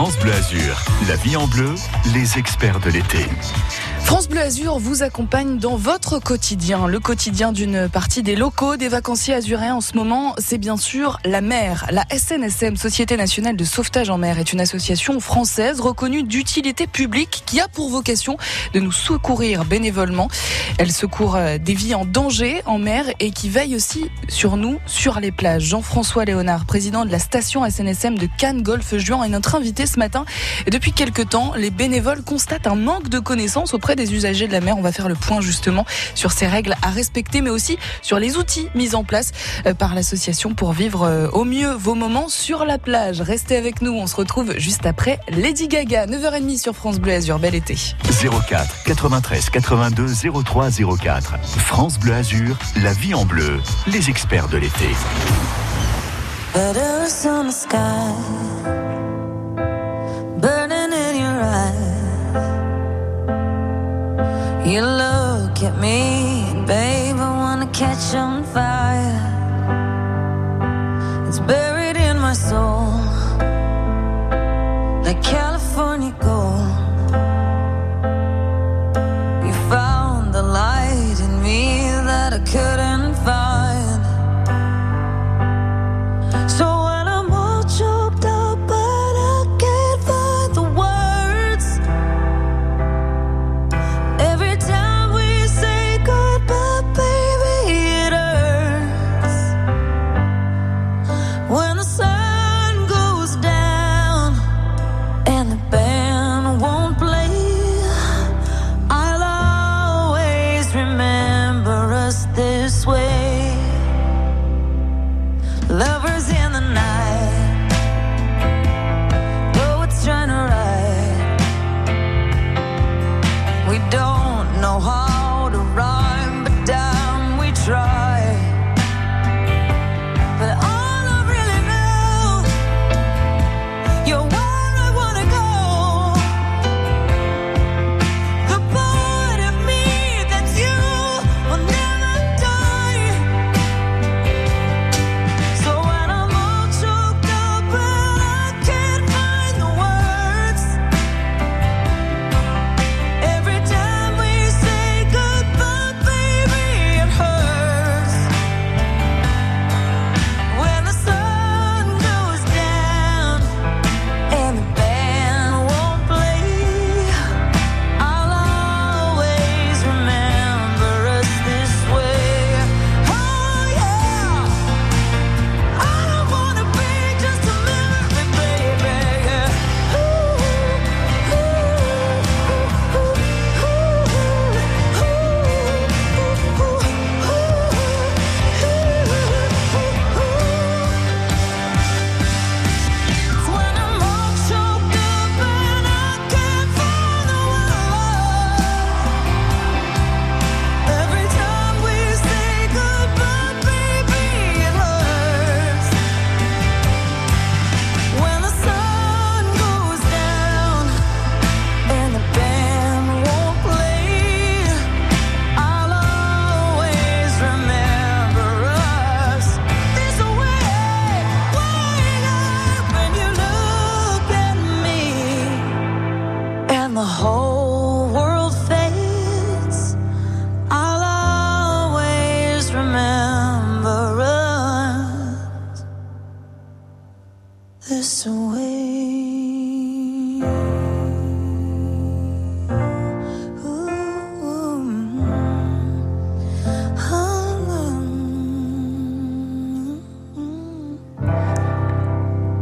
France Bleu Azur, la vie en bleu, les experts de l'été. France Bleu Azur vous accompagne dans votre quotidien, le quotidien d'une partie des locaux, des vacanciers azuréens en ce moment, c'est bien sûr la mer. La SNSM, Société nationale de sauvetage en mer, est une association française reconnue d'utilité publique qui a pour vocation de nous secourir bénévolement. Elle secourt euh, des vies en danger en mer et qui veille aussi sur nous, sur les plages. Jean-François Léonard, président de la station SNSM de Cannes Golfe Juan, est notre invité ce matin. Et depuis quelques temps, les bénévoles constatent un manque de connaissances auprès des usagers de la mer. On va faire le point justement sur ces règles à respecter, mais aussi sur les outils mis en place euh, par l'association pour vivre euh, au mieux vos moments sur la plage. Restez avec nous, on se retrouve juste après Lady Gaga, 9h30 sur France Bleu Azur. Bel été. 04 93 82 03 04. France Bleu Azur, la vie en bleu, les experts de l'été. You look at me, babe, I wanna catch on fire. It's buried in my soul, like California gold.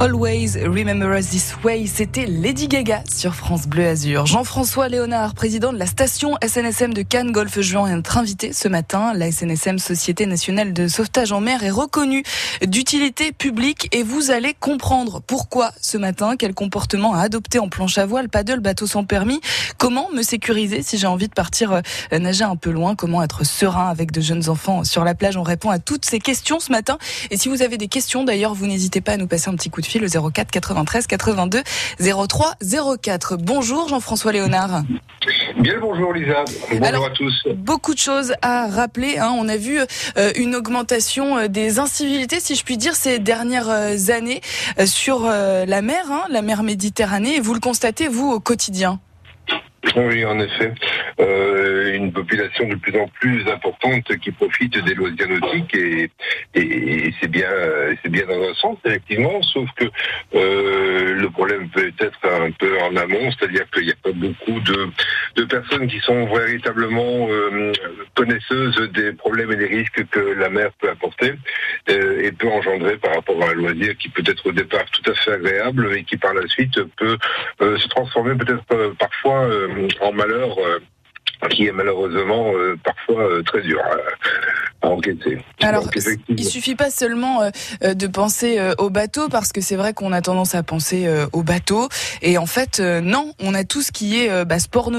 Always Remember Us This Way, c'était Lady Gaga sur France Bleu Azur. Jean-François Léonard, président de la station SNSM de Cannes Golfe Juan, est notre invité ce matin. La SNSM, Société nationale de sauvetage en mer, est reconnue d'utilité publique et vous allez comprendre pourquoi ce matin, quel comportement à adopter en planche à voile, paddle, bateau sans permis, comment me sécuriser si j'ai envie de partir euh, nager un peu loin, comment être serein avec de jeunes enfants sur la plage? On répond à toutes ces questions ce matin. Et si vous avez des questions d'ailleurs, vous n'hésitez pas à nous passer un petit coup de fil 04 93 82 03 04. Bonjour Jean-François Léonard. Bien bonjour Lisa, bonjour à tous. Beaucoup de choses à rappeler. Hein. On a vu euh, une augmentation euh, des incivilités, si je puis dire, ces dernières euh, années sur la mer, hein, la mer Méditerranée. Et vous le constatez, vous, au quotidien? Oui, en effet. Euh, une population de plus en plus importante qui profite des loisirs nautiques et, et, c'est bien, c'est bien dans un sens effectivement, sauf que euh, le problème peut être un peu en amont, c'est-à-dire qu'il n'y a pas beaucoup de, de personnes qui sont véritablement euh, connaisseuses des problèmes et des risques que la mer peut apporter euh, et peut engendrer par rapport à un loisir qui peut être au départ tout à fait agréable et qui par la suite peut euh, se transformer peut-être euh, parfois en malheur qui est malheureusement euh, parfois euh, très dur à, enquêter. Alors, il suffit pas seulement euh, de penser au bateau, parce que c'est vrai qu'on a tendance à penser au bateau, et en fait, non, on a tout ce qui est bah, sport,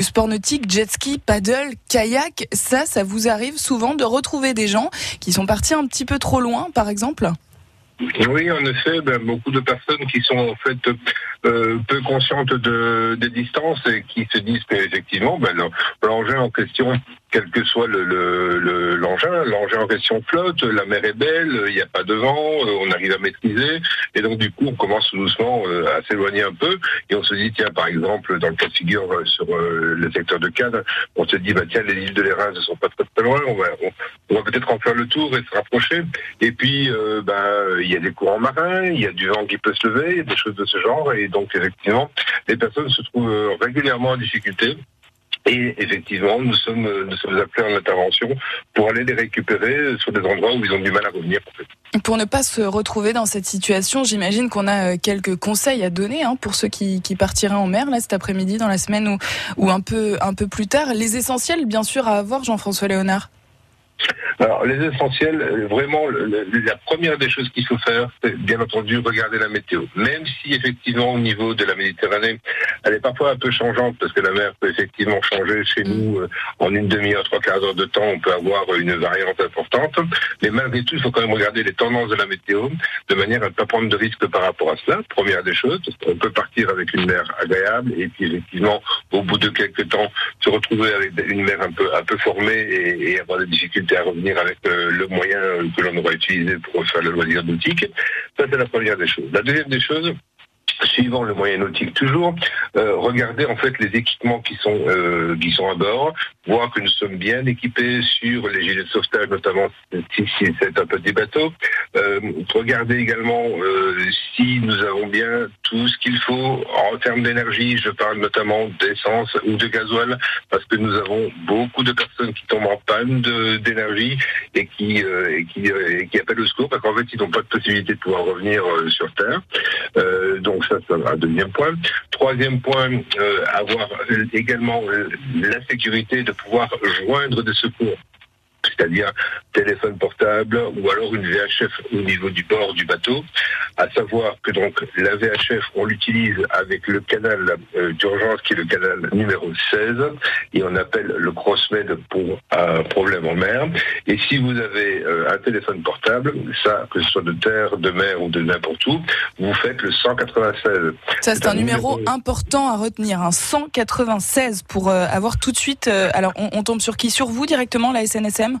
sport nautique, jet ski, paddle, kayak. Ça, ça vous arrive souvent de retrouver des gens qui sont partis un petit peu trop loin, par exemple? Oui, en effet, ben, beaucoup de personnes qui sont en fait euh, peu conscientes de, des distances et qui se disent qu'effectivement, ben, l'engin en question quel que soit le, l'engin, l'engin en question flotte, la mer est belle, il n'y a pas de vent, euh, on arrive à maîtriser, et donc du coup on commence doucement euh, à s'éloigner un peu, et on se dit tiens par exemple dans le cas de figure sur le secteur de Cannes, on se dit bah tiens les îles de l'Érins ne sont pas très très loin, on va, on, va peut-être en faire le tour et se rapprocher, et puis bah il y a des courants marins, il y a du vent qui peut se lever, des choses de ce genre, donc effectivement les personnes se trouvent régulièrement en difficulté. Et effectivement, nous sommes, nous sommes appelés en intervention pour aller les récupérer sur des endroits où ils ont du mal à revenir. Pour ne pas se retrouver dans cette situation, j'imagine qu'on a euh, quelques conseils à donner hein, pour ceux qui, qui, partiraient en mer là cet après-midi, dans la semaine ou, ou un peu un peu plus tard. Les essentiels, bien sûr, à avoir, Jean-François Léonard. Alors, les essentiels, vraiment, la première des choses qu'il faut faire, c'est bien entendu regarder la météo. Même si effectivement, au niveau de la Méditerranée, elle est parfois un peu changeante, parce que la mer peut effectivement changer chez nous euh, en une demi-heure, trois quarts d'heure de temps, on peut avoir une variante importante. Mais malgré tout, il faut quand même regarder les tendances de la météo, de manière à ne pas prendre de risques par rapport à cela. Première des choses, on peut partir avec une mer agréable, et puis effectivement, au bout de quelques temps, se retrouver avec une mer un peu, un peu formée et avoir des difficultés à revenir avec euh, le moyen que l'on aura utilisé pour faire le loisir nautique. Ça, c'est la première des choses. La deuxième des choses, suivant le moyen nautique toujours, euh, regarder en fait les équipements qui sont euh, qui sont à bord, voir que nous sommes bien équipés sur les gilets de sauvetage, notamment si, c'est un petit bateau. Euh, regarder également euh, si nous avons bien tout ce qu'il faut en termes d'énergie. Je parle notamment d'essence ou de gasoil, parce que nous avons beaucoup de personnes qui tombent en panne d'énergie et qui qui, et qui appellent au secours parce qu'en fait ils n'ont pas de possibilité de pouvoir revenir sur terre. donc ça, c'est un deuxième point. Troisième point, avoir également la sécurité de pouvoir joindre des secours c'est-à-dire téléphone portable ou alors une VHF au niveau du bord du bateau. À savoir que donc la VHF, on l'utilise avec le canal euh, d'urgence qui est le canal numéro 16 et on appelle le CrossMed pour un problème en mer. Et si vous avez euh, un téléphone portable, ça, que ce soit de terre, de mer ou de n'importe où, vous faites le 196. Ça, c'est un, numéro, important à retenir, un 196 pour euh, avoir tout de suite. alors, on, on tombe sur qui? Sur vous directement, la SNSM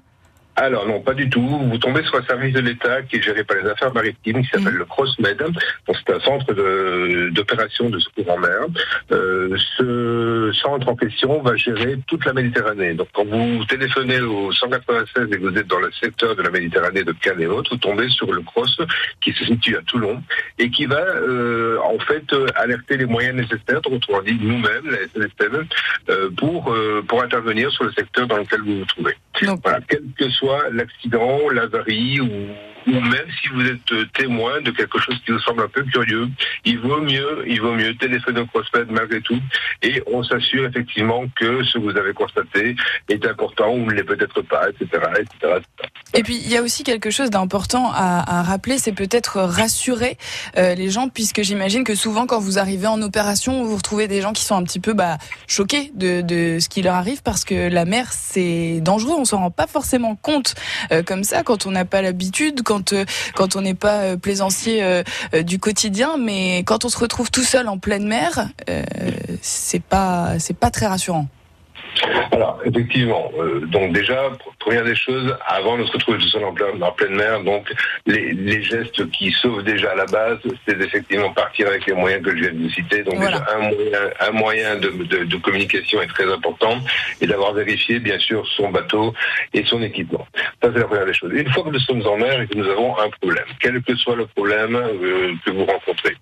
alors non, pas du tout. Vous tombez sur un service de l'État qui est géré par les affaires maritimes, qui s'appelle mm. le CrossMed. C'est un centre d'opération de, secours en mer. Euh, ce centre en question va gérer toute la Méditerranée. Donc quand vous téléphonez au 196 et que vous êtes dans le secteur de la Méditerranée de Cannes et autres, vous tombez sur le Cross qui se situe à Toulon et qui va euh, en fait alerter les moyens nécessaires, autrement dit nous-mêmes, la SNSM, euh, pour, euh, pour intervenir sur le secteur dans lequel vous vous trouvez. Quel que soit l'accident, l'avarie ou, ou même si vous êtes témoin de quelque chose qui vous semble un peu curieux, il vaut mieux, il vaut mieux téléphoner au CrossFed malgré tout et on s'assure effectivement que ce que vous avez constaté est important ou ne l'est peut-être pas, etc., etc., Et puis il y a aussi quelque chose d'important à, rappeler, c'est peut-être rassurer euh, les gens, puisque j'imagine que souvent quand vous arrivez en opération, vous retrouvez des gens qui sont un petit peu bah, choqués de, ce qui leur arrive parce que la mer c'est dangereux, on s'en rend pas forcément compte euh, comme ça quand on n'a pas l'habitude, quand on n'est pas plaisancier du quotidien, mais quand on se retrouve tout seul en pleine mer, c'est pas c'est pas très rassurant. Alors, effectivement, euh, donc déjà, première des choses, avant de se retrouver tout seul en, pleine mer, donc les, gestes qui sauvent déjà à la base, c'est effectivement partir avec les moyens que je viens de citer. Donc déjà, un moyen, de, communication est très important et d'avoir vérifié, bien sûr, son bateau et son équipement. Ça, c'est la première des choses. Une fois que nous sommes en mer et que nous avons un problème, quel que soit le problème euh, que vous rencontrez,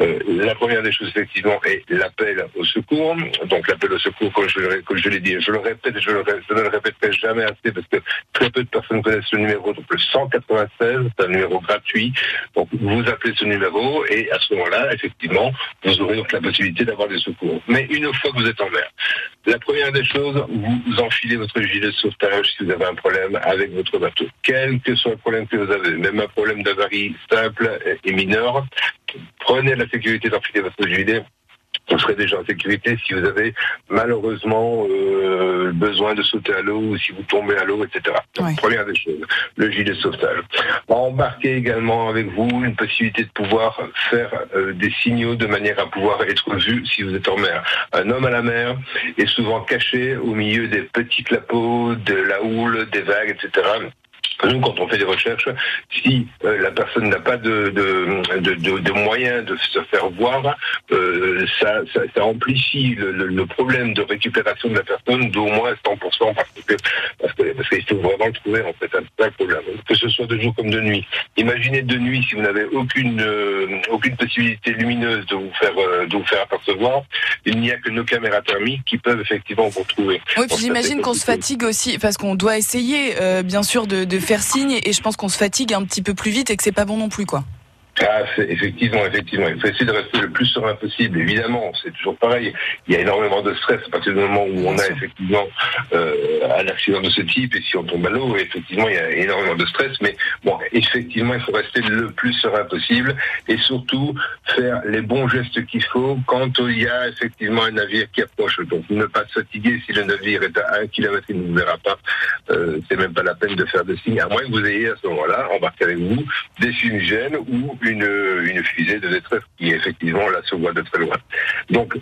euh, la première des choses, effectivement, est l'appel au secours. Donc l'appel au secours, comme je, comme je je le répète, je, le, je ne le répéterai jamais assez parce que très peu de personnes connaissent ce numéro. Donc le 196, c'est un numéro gratuit. Donc vous appelez ce numéro et à ce moment-là, effectivement, vous aurez donc la possibilité d'avoir des secours. Mais une fois que vous êtes en mer, la première des choses, vous enfilez votre gilet de sauvetage si vous avez un problème avec votre bateau. Quel que soit le problème que vous avez, même un problème d'avarie simple et mineur, prenez la sécurité d'enfiler votre gilet vous serez déjà en sécurité si vous avez malheureusement euh, besoin de sauter à l'eau ou si vous tombez à l'eau, etc. Donc, Première des choses, le gilet de sauvetage. Embarquez également avec vous une possibilité de pouvoir faire euh, des signaux de manière à pouvoir être vu si vous êtes en mer. Un homme à la mer est souvent caché au milieu des petits clapots, de la houle, des vagues, etc. Nous, quand on fait des recherches, si euh, la personne n'a pas de, de, de, de, moyens de se faire voir, euh, ça, ça, ça, amplifie le, le, problème de récupération de la personne d'au moins 100% parce que parce qu'il faut vraiment le trouver en fait un vrai problème, que ce soit de jour comme de nuit. Imaginez de nuit si vous n'avez aucune euh, aucune possibilité lumineuse de vous faire de vous faire apercevoir, il n'y a que nos caméras thermiques qui peuvent effectivement vous trouver. Oui, puis j'imagine qu'on se fatigue aussi parce qu'on doit essayer bien sûr de, de faire signe et je pense qu'on se fatigue un petit peu plus vite et que c'est pas bon non plus quoi. Ah, effectivement, effectivement. Il faut essayer de rester le plus serein possible. Évidemment, c'est toujours pareil. Il y a énormément de stress à partir du moment où on a effectivement euh, un accident de ce type et si on tombe à l'eau, effectivement, il y a énormément de stress. Mais bon, effectivement, il faut rester le plus serein possible et surtout faire les bons gestes qu'il faut quand il y a effectivement un navire qui approche. Donc, ne pas se fatiguer si le navire est à un kilomètre et ne vous verra pas. Euh, c'est même pas la peine de faire de signes, à moins que vous ayez à ce moment-là embarqué avec vous des fumigènes ou une, une fusée de détresse qui effectivement là se voit de très loin. Donc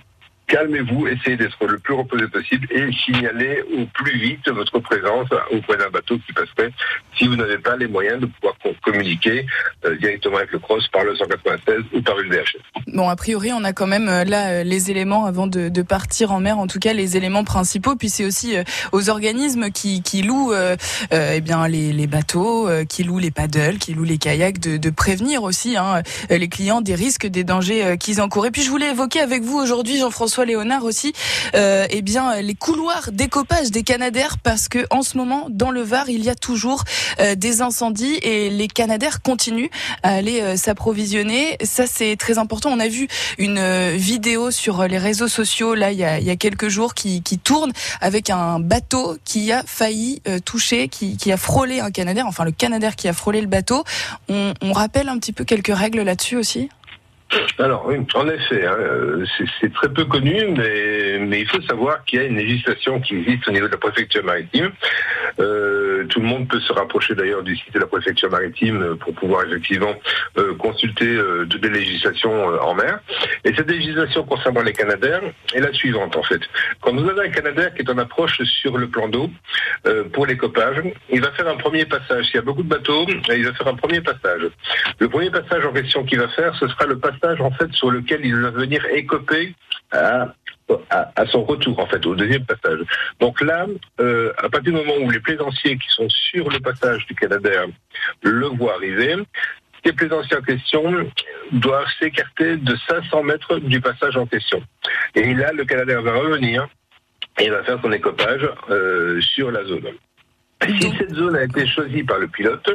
calmez-vous, essayez d'être le plus reposé possible et signalez au plus vite votre présence auprès d'un bateau qui passerait si vous n'avez pas les moyens de pouvoir communiquer euh, directement avec le cross par le 196 ou par une VHF. Bon, a priori, on a quand même euh, là euh, les éléments avant de, partir en mer, en tout cas les éléments principaux. Puis c'est aussi aux organismes qui, louent eh bien les, bateaux, qui louent les paddles, qui louent les kayaks, de, de prévenir aussi hein, les clients des risques, des dangers qu'ils encourent. Et puis je voulais évoquer avec vous aujourd'hui, Jean-François Léonard aussi, euh, eh bien les couloirs d'écopage des Canadaires parce que en ce moment dans le Var il y a toujours euh, des incendies et les Canadaires continuent à aller euh, s'approvisionner. Ça c'est très important. On a vu une euh, vidéo sur les réseaux sociaux là il y a, il y a quelques jours qui, qui, tourne avec un bateau qui a failli toucher, qui, qui, a frôlé un Canadair, enfin le Canadair qui a frôlé le bateau. On, on rappelle un petit peu quelques règles là-dessus aussi? Alors en effet, hein, c'est très peu connu, mais, mais il faut savoir qu'il y a une législation qui existe au niveau de la préfecture maritime. Euh, tout le monde peut se rapprocher d'ailleurs du site de la préfecture maritime pour pouvoir effectivement euh, consulter euh, toutes les législations en mer. Et cette législation concernant les Canadaires est la suivante en fait. Quand vous avez un Canadair qui est en approche sur le plan d'eau pour les copages, il va faire un premier passage. S'il y a beaucoup de bateaux, il va faire un premier passage. Le premier passage en question qu'il va faire, ce sera le passage fait sur lequel il va venir écoper à, à, son retour en fait au deuxième passage. Donc là, euh, à partir du moment où les plaisanciers qui sont sur le passage du Canadair le voient arriver, ces plaisanciers en question doivent s'écarter de 500 mètres du passage en question. Et là, le Canadair va revenir et va faire son écopage euh, sur la zone. Si cette zone a été choisie par le pilote,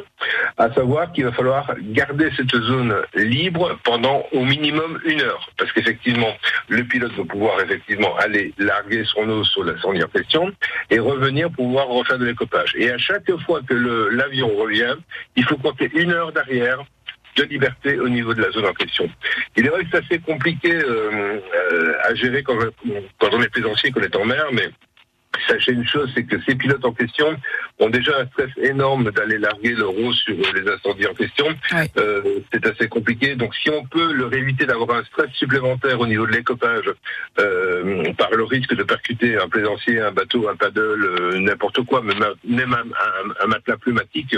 à savoir qu'il va falloir garder cette zone libre pendant au minimum une heure, parce qu'effectivement, le pilote va pouvoir effectivement aller larguer son eau sur la sonde en question et revenir pour pouvoir refaire de l'écopage. Et à chaque fois que l'avion revient, il faut compter une heure d'arrière de liberté au niveau de la zone en question. Il est vrai que c'est assez compliqué euh, euh, à gérer quand, quand on est plaisancier, qu'on est en mer, mais sachez une chose, c'est que ces pilotes en question ont déjà un stress énorme d'aller larguer le rose sur les incendies en question. Euh, c'est assez compliqué. Donc si on peut leur éviter d'avoir un stress supplémentaire au niveau de l'écopage euh, par le risque de percuter un plaisancier, un bateau, un paddle, euh, n'importe quoi, même un, un, matelas pneumatique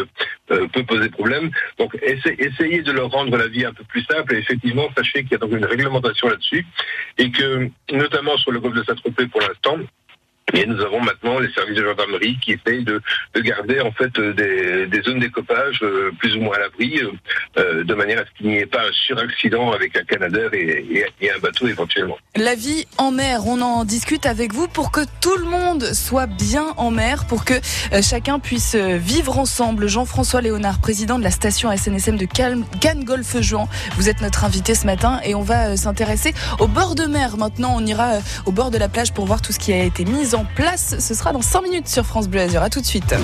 euh, peut poser problème. Donc essayez de leur rendre la vie un peu plus simple et effectivement sachez qu'il y a donc une réglementation là-dessus et que notamment sur le golfe de Saint-Tropez pour l'instant, et nous avons maintenant les services de gendarmerie qui essayent de, de garder en fait euh, des, zones d'écopage euh, plus ou moins à l'abri, euh, de manière à ce qu'il n'y ait pas un suraccident avec un canadair et, et, un bateau éventuellement. La vie en mer, on en discute avec vous pour que tout le monde soit bien en mer, pour que chacun puisse vivre ensemble. Jean-François Léonard, président de la station SNSM de Cannes Golfe Juan, vous êtes notre invité ce matin et on va s'intéresser au bord de mer. Maintenant, on ira au bord de la plage pour voir tout ce qui a été mis en en place. Ce sera dans 5 minutes sur France Bleu Azur. À tout de suite.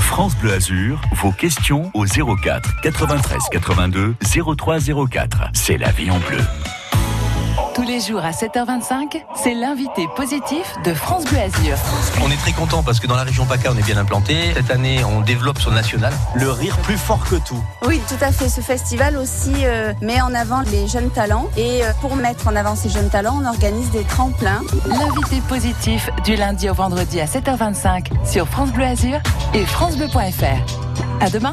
France Bleu Azur, vos questions au 04 93 82 03 04. C'est la vie en bleu. Tous les jours à 7h25, c'est l'invité positif de France Bleu Azur. On est très content parce que dans la région PACA, on est bien implanté. Cette année, on développe sur le national. Le rire plus fort que tout. Oui, tout à fait. Ce festival aussi euh, met en avant les jeunes talents. Et euh, pour mettre en avant ces jeunes talents, on organise des tremplins. L'invité positif du lundi au vendredi à 7h25 sur France Bleu Azur et FranceBleu.fr. À demain.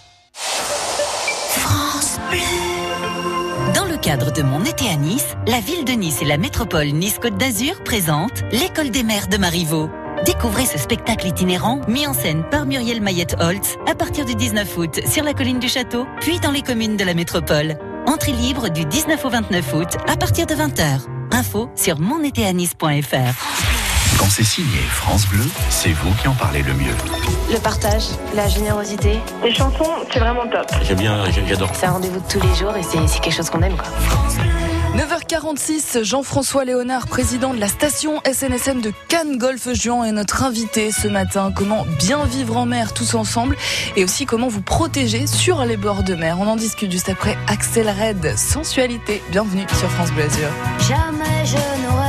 Dans le cadre de mon été à Nice, la ville de Nice et la métropole Nice-Côte d'Azur présentent l'École des mers de Marivaux. Découvrez ce spectacle itinérant mis en scène par Muriel Mayette-Holtz à partir du 19 août sur la colline du château, puis dans les communes de la métropole. Entrée libre du 19 au 29 août à partir de 20h. Info sur monétéanis.fr. Quand c'est signé France Bleu, c'est vous qui en parlez le mieux. Le partage, la générosité. Les chansons, c'est vraiment top. J'aime bien, j'adore. C'est un rendez-vous de tous les jours et c'est quelque chose qu'on aime. Quoi. 9h46, Jean-François Léonard, président de la station SNSM de Cannes Golfe Juan, est notre invité ce matin. Comment bien vivre en mer tous ensemble et aussi comment vous protéger sur les bords de mer. On en discute juste après Axel Red, Sensualité. Bienvenue sur France Bleu Azur. Jamais je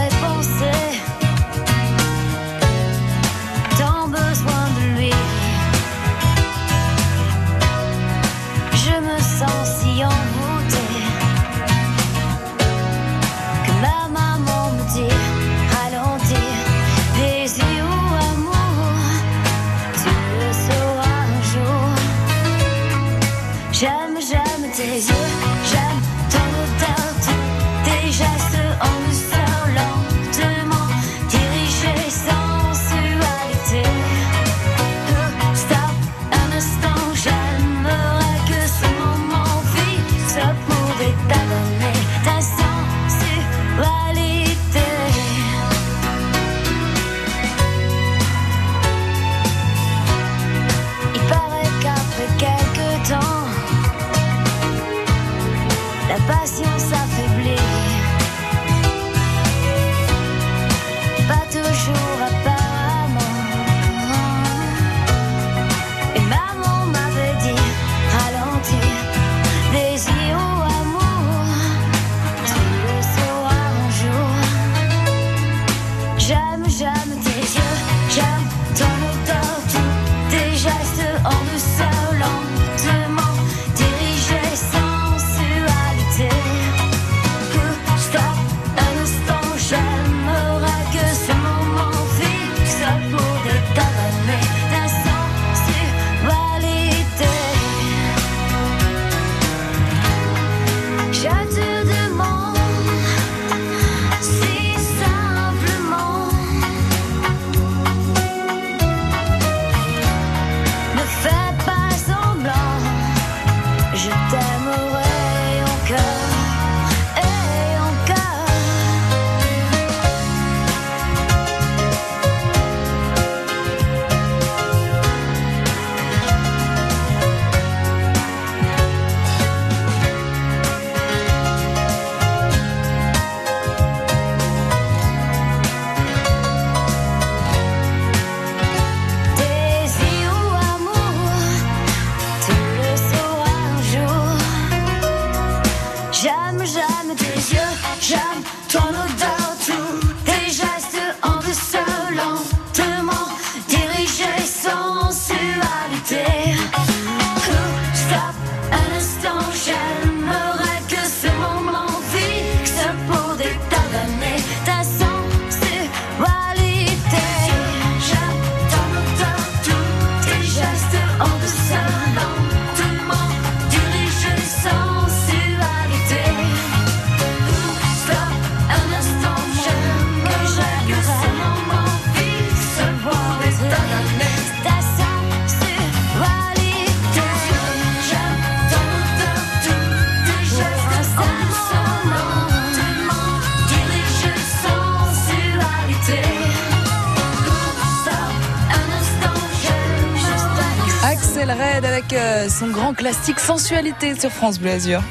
euh, son grand classique Sensualité sur France Bleu Azur.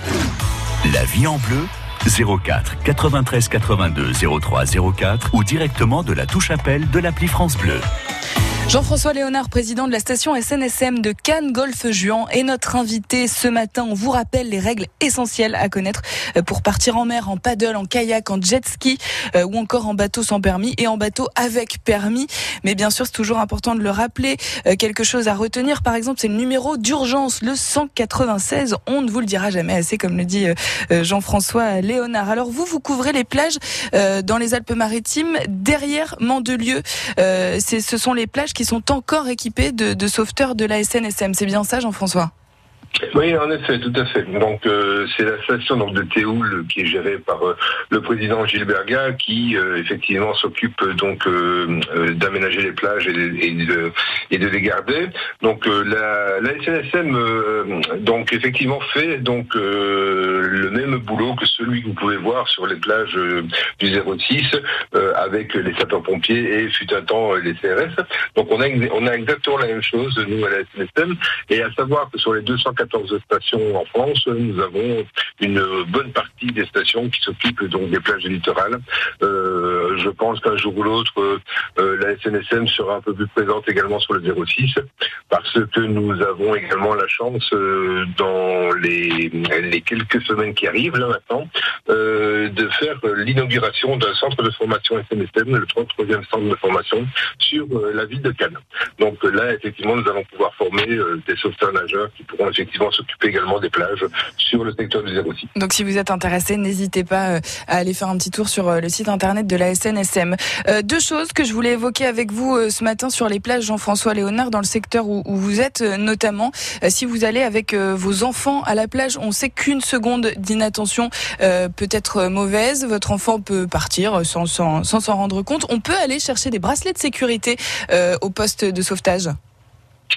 La vie en bleu 04 93 82 03 04 ou directement de la touche appel de l'appli France Bleu. Jean-François Léonard, président de la station SNSM de Cannes Golfe Juan, est notre invité ce matin. On vous rappelle les règles essentielles à connaître euh, pour partir en mer, en paddle, en kayak, en jet ski euh, ou encore en bateau sans permis et en bateau avec permis. Mais bien sûr, c'est toujours important de le rappeler. Euh, quelque chose à retenir, par exemple, c'est le numéro d'urgence, le 196. On ne vous le dira jamais assez, comme le dit Jean-François Léonard. Alors vous, vous couvrez les plages dans les Alpes-Maritimes derrière Mandelieu. ce sont les plages qui sont encore équipés de, de sauveteurs de la SNSM. C'est bien ça, Jean-François? Oui, en effet, tout à fait. Donc euh, c'est la station donc de Théoul qui est gérée par euh, le président Gilles Berga qui euh, effectivement s'occupe donc d'aménager les plages et, de, les garder. Donc la, la SNSM donc effectivement fait donc le même boulot que celui que vous pouvez voir sur les plages du 06 avec les sapeurs-pompiers et fut un temps les CRS. Donc on a on a exactement la même chose nous à la SNSM et à savoir que sur les 240 14 stations en France, nous avons une bonne partie des stations qui s'occupent donc des plages littorales. Euh, je pense qu'un jour ou l'autre, euh, la SNSM sera un peu plus présente également sur le 06, parce que nous avons également la chance, euh, dans les, quelques semaines qui arrivent là maintenant, de faire l'inauguration d'un centre de formation SNSM, le 33e centre de formation sur la ville de Cannes. Donc là, effectivement, nous allons pouvoir former des sauveteurs nageurs qui pourront effectivement s'occuper également des plages sur le secteur du 06. Donc si vous êtes intéressé, n'hésitez pas euh, à aller faire un petit tour sur euh, le site internet de la SNSM. Euh, deux choses que je voulais évoquer avec vous ce matin sur les plages Jean-François Léonard dans le secteur où, vous êtes notamment. Si vous allez avec vos enfants à la plage, on sait qu'une seconde d'inattention peut être mauvaise. Votre enfant peut partir sans s'en rendre compte. On peut aller chercher des bracelets de sécurité au poste de sauvetage.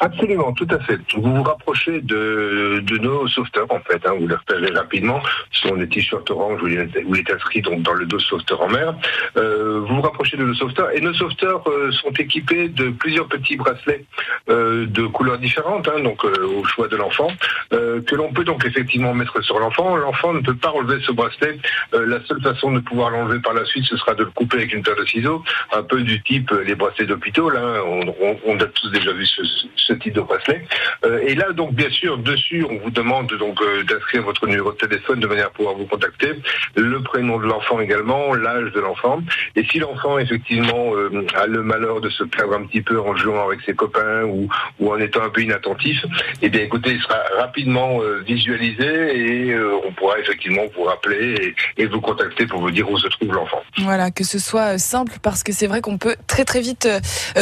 Absolument, tout à fait. Vous vous rapprochez de, de nos sauveteurs en fait. Hein, vous les repérez rapidement. Ce sont des t-shirts orange où il, est, inscrit donc dans le dos sauveteur en mer. Euh, vous vous rapprochez de nos sauveteurs et nos sauveteurs euh, sont équipés de plusieurs petits bracelets euh, de couleurs différentes, hein, donc euh, au choix de l'enfant, euh, que l'on peut donc effectivement mettre sur l'enfant. L'enfant ne peut pas relever ce bracelet. la seule façon de pouvoir l'enlever par la suite, ce sera de le couper avec une paire de ciseaux, un peu du type les bracelets d'hôpitaux. Là, on, on, on, a tous déjà vu ce, ce type de bracelet. Euh, et là, donc, bien sûr, dessus, on vous demande donc euh, d'inscrire votre numéro de téléphone de manière à pouvoir vous contacter, le prénom de l'enfant également, l'âge de l'enfant. Et si l'enfant, effectivement, euh, a le malheur de se perdre un petit peu en jouant avec ses copains ou, ou en étant un peu inattentif, eh bien, écoutez, il sera rapidement visualisé et on pourra effectivement vous rappeler et, et, vous contacter pour vous dire où se trouve l'enfant. Voilà, que ce soit simple parce que c'est vrai qu'on peut très très vite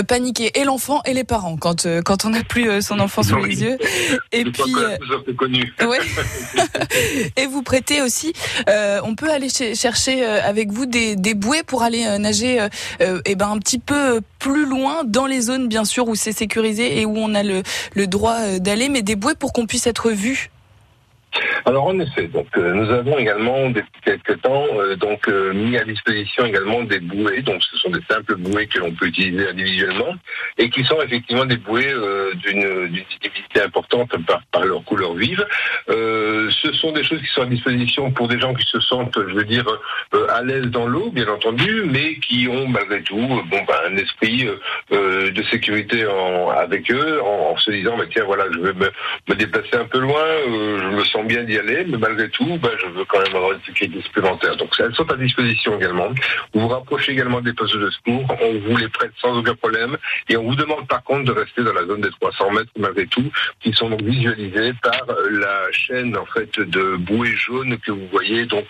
paniquer et l'enfant et les parents quand quand on n'a plus euh, son enfant sous les yeux. Et puis, euh, ouais. et vous prêtez aussi. Euh, on peut aller chercher avec vous des, des bouées pour aller nager, et eh ben un petit peu plus loin dans les zones bien sûr où c'est sécurisé et où on a le, le droit d'aller, mais des bouées pour qu'on puisse être vu alors en effet, donc euh, nous avons également depuis quelques temps euh, donc euh, mis à disposition également des bouées. Donc ce sont des simples bouées que l'on peut utiliser individuellement et qui sont effectivement des bouées d'une utilité importante par, leur couleur vive. ce sont des choses qui sont à disposition pour des gens qui se sentent, je veux dire, à l'aise dans l'eau, bien entendu, mais qui ont malgré tout bon bah, un esprit de sécurité avec eux en, se disant bah, tiens voilà je vais me déplacer un peu loin, je me sens bien d'y aller, mais malgré tout, ben, je veux quand même avoir une sécurité supplémentaire. Donc elles sont à disposition également. Vous vous rapprochez également des postes de secours, on vous les prête sans aucun problème, et on vous demande par contre de rester dans la zone des 300 mètres malgré tout, qui sont donc visualisés par la chaîne en fait de bouées jaunes que vous voyez donc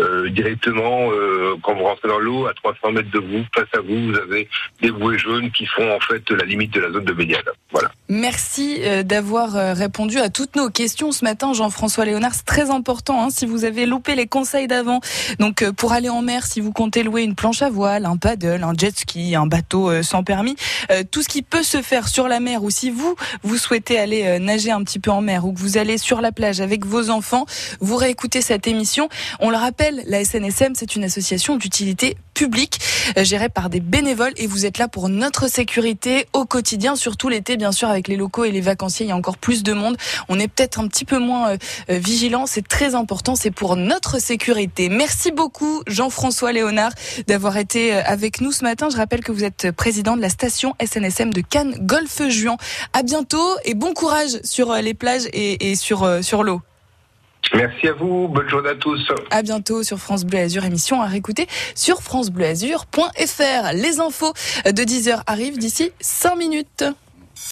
euh, directement euh, quand vous rentrez dans l'eau à 300 mètres de vous, face à vous, vous avez des bouées jaunes qui font en fait la limite de la zone de baignade. Voilà. Merci euh, d'avoir répondu à toutes nos questions ce matin, Jean-François Léonard. C'est très important hein, si vous avez loupé les conseils d'avant. Donc euh, pour aller en mer, si vous comptez louer une planche à voile, un paddle, un jet ski, un bateau euh, sans permis, euh, tout ce qui peut se faire sur la mer ou si vous vous souhaitez aller nager un petit peu en mer ou que vous allez sur la plage avec vos enfants, vous réécoutez cette émission. On le rappelle, la SNSM, c'est une association d'utilité public euh, géré par des bénévoles et vous êtes là pour notre sécurité au quotidien, surtout l'été bien sûr avec les locaux et les vacanciers, il y a encore plus de monde. On est peut-être un petit peu moins euh, euh, vigilant, c'est très important, c'est pour notre sécurité. Merci beaucoup Jean-François Léonard d'avoir été avec nous ce matin. Je rappelle que vous êtes président de la station SNSM de Cannes Golfe-Juan. À bientôt et bon courage sur les plages et, et sur, sur l'eau. Merci à vous, bonne journée à tous. À bientôt sur France Bleu Azur, émission à réécouter sur francebleuazur.fr. Les infos de 10h arrivent d'ici 5 minutes.